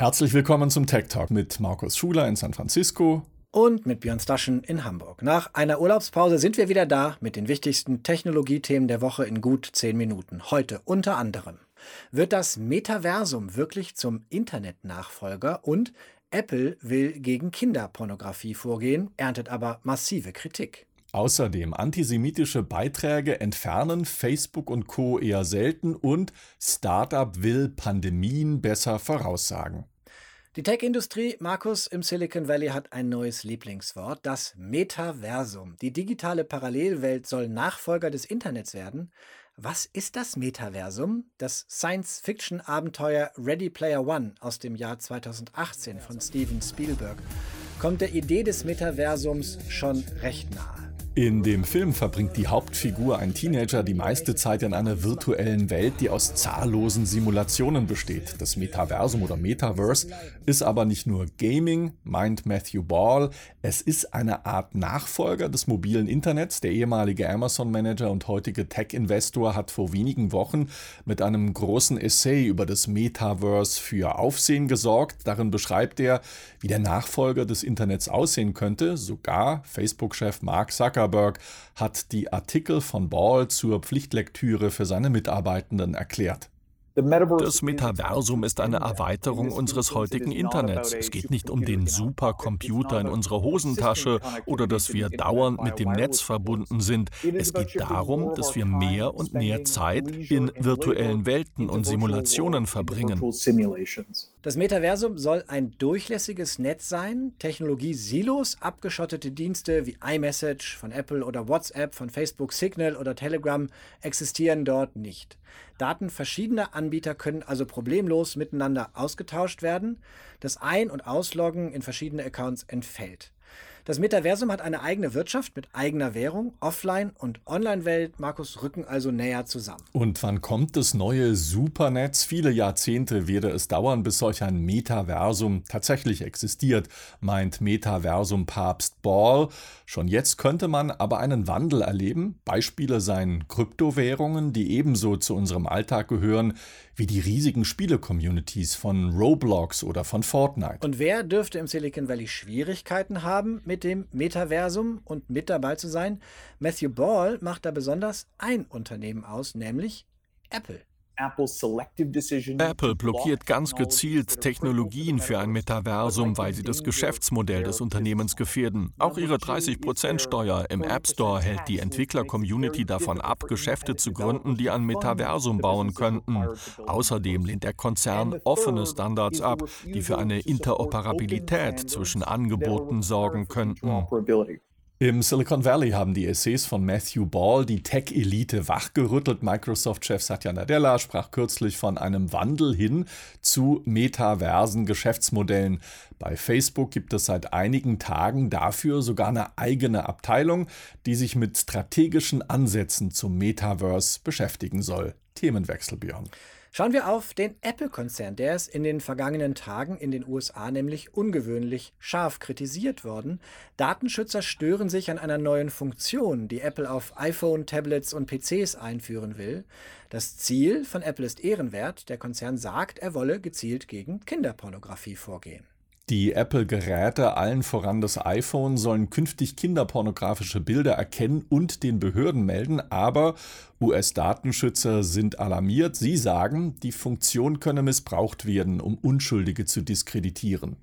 Herzlich willkommen zum Tech Talk mit Markus Schuler in San Francisco und mit Björn Staschen in Hamburg. Nach einer Urlaubspause sind wir wieder da mit den wichtigsten Technologiethemen der Woche in gut zehn Minuten. Heute unter anderem wird das Metaversum wirklich zum Internetnachfolger und Apple will gegen Kinderpornografie vorgehen, erntet aber massive Kritik. Außerdem antisemitische Beiträge entfernen Facebook und Co eher selten und Startup will Pandemien besser voraussagen. Die Tech-Industrie, Markus, im Silicon Valley hat ein neues Lieblingswort, das Metaversum. Die digitale Parallelwelt soll Nachfolger des Internets werden. Was ist das Metaversum? Das Science-Fiction-Abenteuer Ready Player One aus dem Jahr 2018 von Steven Spielberg kommt der Idee des Metaversums schon recht nahe. In dem Film verbringt die Hauptfigur, ein Teenager, die meiste Zeit in einer virtuellen Welt, die aus zahllosen Simulationen besteht. Das Metaversum oder Metaverse ist aber nicht nur Gaming, meint Matthew Ball, es ist eine Art Nachfolger des mobilen Internets. Der ehemalige Amazon-Manager und heutige Tech-Investor hat vor wenigen Wochen mit einem großen Essay über das Metaverse für Aufsehen gesorgt. Darin beschreibt er, wie der Nachfolger des Internets aussehen könnte. Sogar Facebook-Chef Mark Zuckerberg Zuckerberg hat die Artikel von Ball zur Pflichtlektüre für seine Mitarbeitenden erklärt. Das Metaversum ist eine Erweiterung unseres heutigen Internets. Es geht nicht um den Supercomputer in unserer Hosentasche oder dass wir dauernd mit dem Netz verbunden sind. Es geht darum, dass wir mehr und mehr Zeit in virtuellen Welten und Simulationen verbringen. Das Metaversum soll ein durchlässiges Netz sein, Technologie-Silos, abgeschottete Dienste wie iMessage von Apple oder WhatsApp von Facebook, Signal oder Telegram existieren dort nicht. Daten verschiedener Anbieter können also problemlos miteinander ausgetauscht werden. Das Ein- und Ausloggen in verschiedene Accounts entfällt. Das Metaversum hat eine eigene Wirtschaft mit eigener Währung. Offline- und Online-Welt, Markus, rücken also näher zusammen. Und wann kommt das neue Supernetz? Viele Jahrzehnte werde es dauern, bis solch ein Metaversum tatsächlich existiert, meint Metaversum-Papst Ball. Schon jetzt könnte man aber einen Wandel erleben. Beispiele seien Kryptowährungen, die ebenso zu unserem Alltag gehören wie die riesigen Spiele-Communities von Roblox oder von Fortnite. Und wer dürfte im Silicon Valley Schwierigkeiten haben, mit dem Metaversum und mit dabei zu sein? Matthew Ball macht da besonders ein Unternehmen aus, nämlich Apple. Apple blockiert ganz gezielt Technologien für ein Metaversum, weil sie das Geschäftsmodell des Unternehmens gefährden. Auch ihre 30%-Steuer im App Store hält die Entwickler-Community davon ab, Geschäfte zu gründen, die ein Metaversum bauen könnten. Außerdem lehnt der Konzern offene Standards ab, die für eine Interoperabilität zwischen Angeboten sorgen könnten. Im Silicon Valley haben die Essays von Matthew Ball die Tech-Elite wachgerüttelt. Microsoft-Chef Satya Nadella sprach kürzlich von einem Wandel hin zu metaversen Geschäftsmodellen. Bei Facebook gibt es seit einigen Tagen dafür sogar eine eigene Abteilung, die sich mit strategischen Ansätzen zum Metaverse beschäftigen soll. Themenwechsel, Björn. Schauen wir auf den Apple-Konzern. Der ist in den vergangenen Tagen in den USA nämlich ungewöhnlich scharf kritisiert worden. Datenschützer stören sich an einer neuen Funktion, die Apple auf iPhone, Tablets und PCs einführen will. Das Ziel von Apple ist ehrenwert. Der Konzern sagt, er wolle gezielt gegen Kinderpornografie vorgehen. Die Apple-Geräte, allen voran das iPhone, sollen künftig kinderpornografische Bilder erkennen und den Behörden melden, aber US-Datenschützer sind alarmiert. Sie sagen, die Funktion könne missbraucht werden, um Unschuldige zu diskreditieren.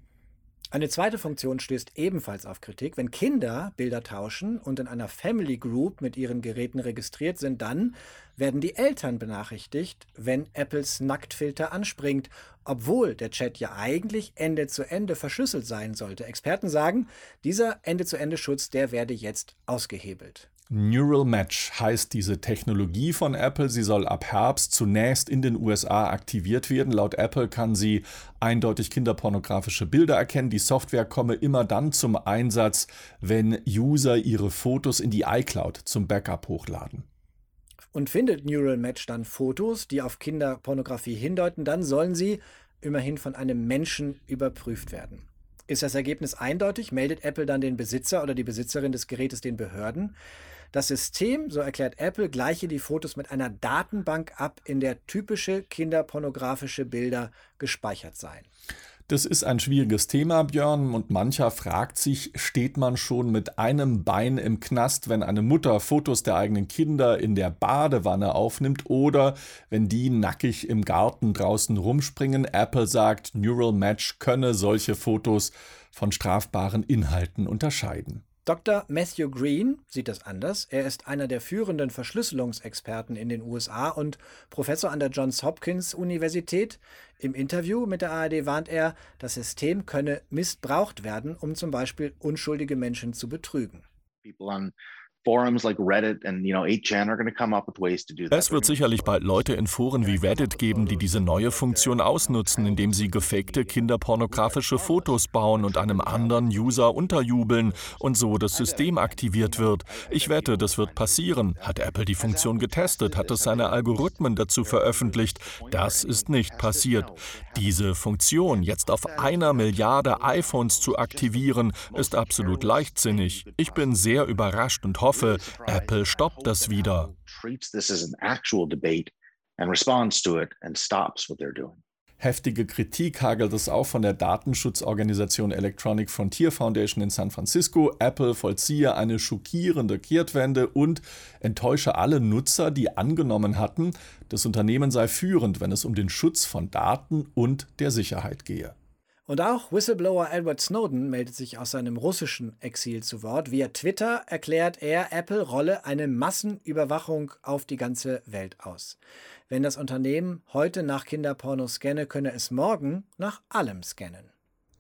Eine zweite Funktion stößt ebenfalls auf Kritik. Wenn Kinder Bilder tauschen und in einer Family Group mit ihren Geräten registriert sind, dann werden die Eltern benachrichtigt, wenn Apples Nacktfilter anspringt, obwohl der Chat ja eigentlich Ende zu Ende verschlüsselt sein sollte. Experten sagen, dieser Ende zu Ende Schutz, der werde jetzt ausgehebelt. Neural Match heißt diese Technologie von Apple. Sie soll ab Herbst zunächst in den USA aktiviert werden. Laut Apple kann sie eindeutig kinderpornografische Bilder erkennen. Die Software komme immer dann zum Einsatz, wenn User ihre Fotos in die iCloud zum Backup hochladen. Und findet Neural Match dann Fotos, die auf Kinderpornografie hindeuten, dann sollen sie immerhin von einem Menschen überprüft werden. Ist das Ergebnis eindeutig, meldet Apple dann den Besitzer oder die Besitzerin des Gerätes den Behörden. Das System, so erklärt Apple, gleiche die Fotos mit einer Datenbank ab, in der typische kinderpornografische Bilder gespeichert seien. Das ist ein schwieriges Thema, Björn, und mancher fragt sich, steht man schon mit einem Bein im Knast, wenn eine Mutter Fotos der eigenen Kinder in der Badewanne aufnimmt oder wenn die nackig im Garten draußen rumspringen? Apple sagt, Neural Match könne solche Fotos von strafbaren Inhalten unterscheiden. Dr. Matthew Green sieht das anders. Er ist einer der führenden Verschlüsselungsexperten in den USA und Professor an der Johns Hopkins Universität. Im Interview mit der ARD warnt er, das System könne missbraucht werden, um zum Beispiel unschuldige Menschen zu betrügen. People on es wird sicherlich bald Leute in Foren wie Reddit geben, die diese neue Funktion ausnutzen, indem sie gefakte kinderpornografische Fotos bauen und einem anderen User unterjubeln und so das System aktiviert wird. Ich wette, das wird passieren. Hat Apple die Funktion getestet, hat es seine Algorithmen dazu veröffentlicht. Das ist nicht passiert. Diese Funktion jetzt auf einer Milliarde iPhones zu aktivieren, ist absolut leichtsinnig. Ich bin sehr überrascht und hoffe, hoffe, Apple stoppt das wieder. Heftige Kritik hagelt es auch von der Datenschutzorganisation Electronic Frontier Foundation in San Francisco. Apple vollziehe eine schockierende Kehrtwende und enttäusche alle Nutzer, die angenommen hatten, das Unternehmen sei führend, wenn es um den Schutz von Daten und der Sicherheit gehe. Und auch Whistleblower Edward Snowden meldet sich aus seinem russischen Exil zu Wort. Via Twitter erklärt er, Apple rolle eine Massenüberwachung auf die ganze Welt aus. Wenn das Unternehmen heute nach Kinderporno scanne, könne es morgen nach allem scannen.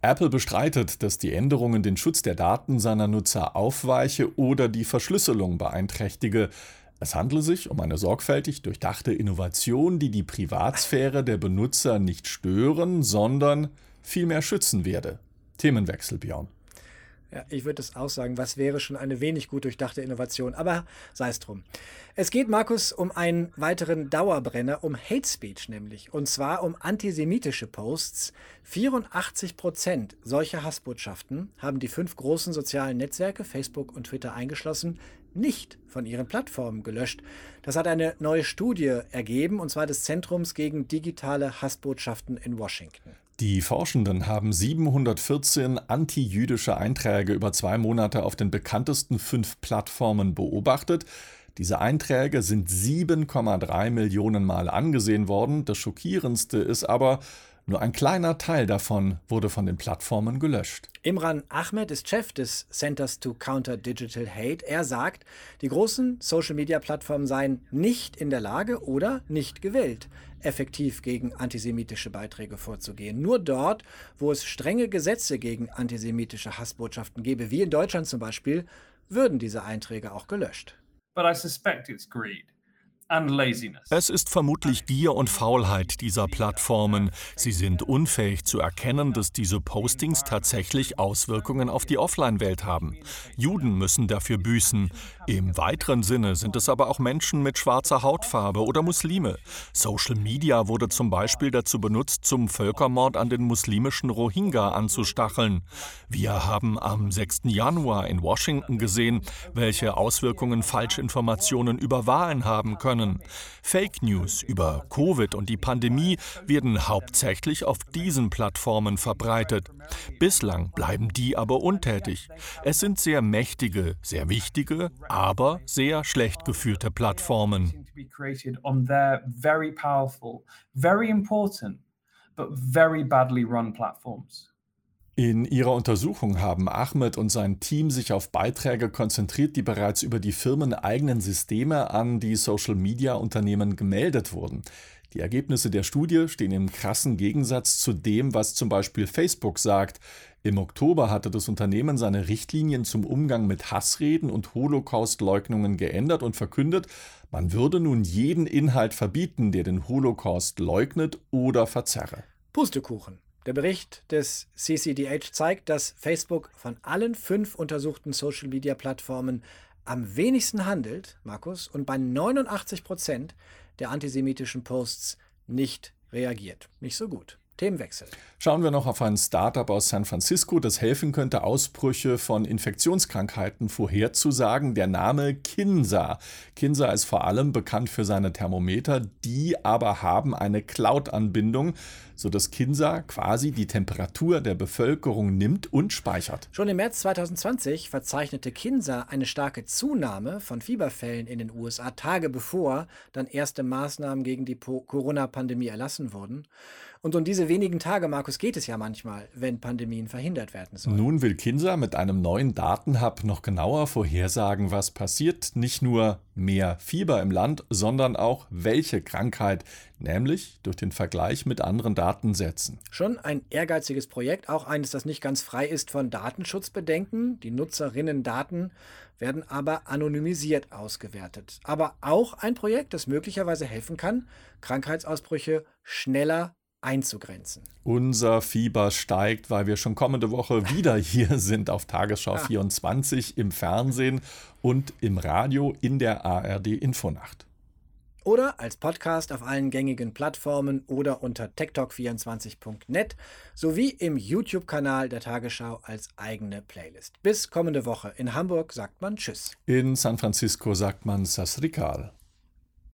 Apple bestreitet, dass die Änderungen den Schutz der Daten seiner Nutzer aufweiche oder die Verschlüsselung beeinträchtige. Es handle sich um eine sorgfältig durchdachte Innovation, die die Privatsphäre der Benutzer nicht stören, sondern vielmehr schützen werde. Themenwechsel, Björn. Ja, ich würde es auch sagen, was wäre schon eine wenig gut durchdachte Innovation, aber sei es drum. Es geht, Markus, um einen weiteren Dauerbrenner, um Hate Speech nämlich, und zwar um antisemitische Posts. 84 Prozent solcher Hassbotschaften haben die fünf großen sozialen Netzwerke, Facebook und Twitter eingeschlossen, nicht von ihren Plattformen gelöscht. Das hat eine neue Studie ergeben, und zwar des Zentrums gegen digitale Hassbotschaften in Washington. Die Forschenden haben 714 antijüdische Einträge über zwei Monate auf den bekanntesten fünf Plattformen beobachtet. Diese Einträge sind 7,3 Millionen Mal angesehen worden. Das Schockierendste ist aber, nur ein kleiner Teil davon wurde von den Plattformen gelöscht. Imran Ahmed ist Chef des Centers to Counter Digital Hate. Er sagt, die großen Social-Media-Plattformen seien nicht in der Lage oder nicht gewählt, effektiv gegen antisemitische Beiträge vorzugehen. Nur dort, wo es strenge Gesetze gegen antisemitische Hassbotschaften gäbe, wie in Deutschland zum Beispiel, würden diese Einträge auch gelöscht. But I suspect it's greed. Es ist vermutlich Gier und Faulheit dieser Plattformen. Sie sind unfähig zu erkennen, dass diese Postings tatsächlich Auswirkungen auf die Offline-Welt haben. Juden müssen dafür büßen. Im weiteren Sinne sind es aber auch Menschen mit schwarzer Hautfarbe oder Muslime. Social Media wurde zum Beispiel dazu benutzt, zum Völkermord an den muslimischen Rohingya anzustacheln. Wir haben am 6. Januar in Washington gesehen, welche Auswirkungen Falschinformationen über Wahlen haben können. Fake News über Covid und die Pandemie werden hauptsächlich auf diesen Plattformen verbreitet. Bislang bleiben die aber untätig. Es sind sehr mächtige, sehr wichtige, aber sehr schlecht geführte Plattformen. In ihrer Untersuchung haben Ahmed und sein Team sich auf Beiträge konzentriert, die bereits über die firmeneigenen Systeme an die Social-Media-Unternehmen gemeldet wurden. Die Ergebnisse der Studie stehen im krassen Gegensatz zu dem, was zum Beispiel Facebook sagt. Im Oktober hatte das Unternehmen seine Richtlinien zum Umgang mit Hassreden und Holocaust-Leugnungen geändert und verkündet, man würde nun jeden Inhalt verbieten, der den Holocaust leugnet oder verzerre. Pustekuchen. Der Bericht des CCDH zeigt, dass Facebook von allen fünf untersuchten Social-Media-Plattformen am wenigsten handelt, Markus, und bei 89 Prozent der antisemitischen Posts nicht reagiert. Nicht so gut. Themenwechsel. Schauen wir noch auf ein Startup aus San Francisco, das helfen könnte, Ausbrüche von Infektionskrankheiten vorherzusagen. Der Name Kinsa. Kinsa ist vor allem bekannt für seine Thermometer, die aber haben eine Cloud-Anbindung, sodass Kinsa quasi die Temperatur der Bevölkerung nimmt und speichert. Schon im März 2020 verzeichnete Kinsa eine starke Zunahme von Fieberfällen in den USA, Tage bevor dann erste Maßnahmen gegen die Corona-Pandemie erlassen wurden. Und um diese wenigen Tage, Markus, geht es ja manchmal, wenn Pandemien verhindert werden sollen. Nun will Kinsa mit einem neuen Datenhub noch genauer vorhersagen, was passiert. Nicht nur mehr Fieber im Land, sondern auch welche Krankheit, nämlich durch den Vergleich mit anderen Datensätzen. Schon ein ehrgeiziges Projekt, auch eines, das nicht ganz frei ist von Datenschutzbedenken. Die Nutzerinnen-Daten werden aber anonymisiert ausgewertet. Aber auch ein Projekt, das möglicherweise helfen kann, Krankheitsausbrüche schneller einzugrenzen. Unser Fieber steigt, weil wir schon kommende Woche wieder hier sind auf Tagesschau ah. 24 im Fernsehen und im Radio in der ARD Infonacht. Oder als Podcast auf allen gängigen Plattformen oder unter techtalk24.net sowie im YouTube-Kanal der Tagesschau als eigene Playlist. Bis kommende Woche. In Hamburg sagt man Tschüss. In San Francisco sagt man Sasrikal.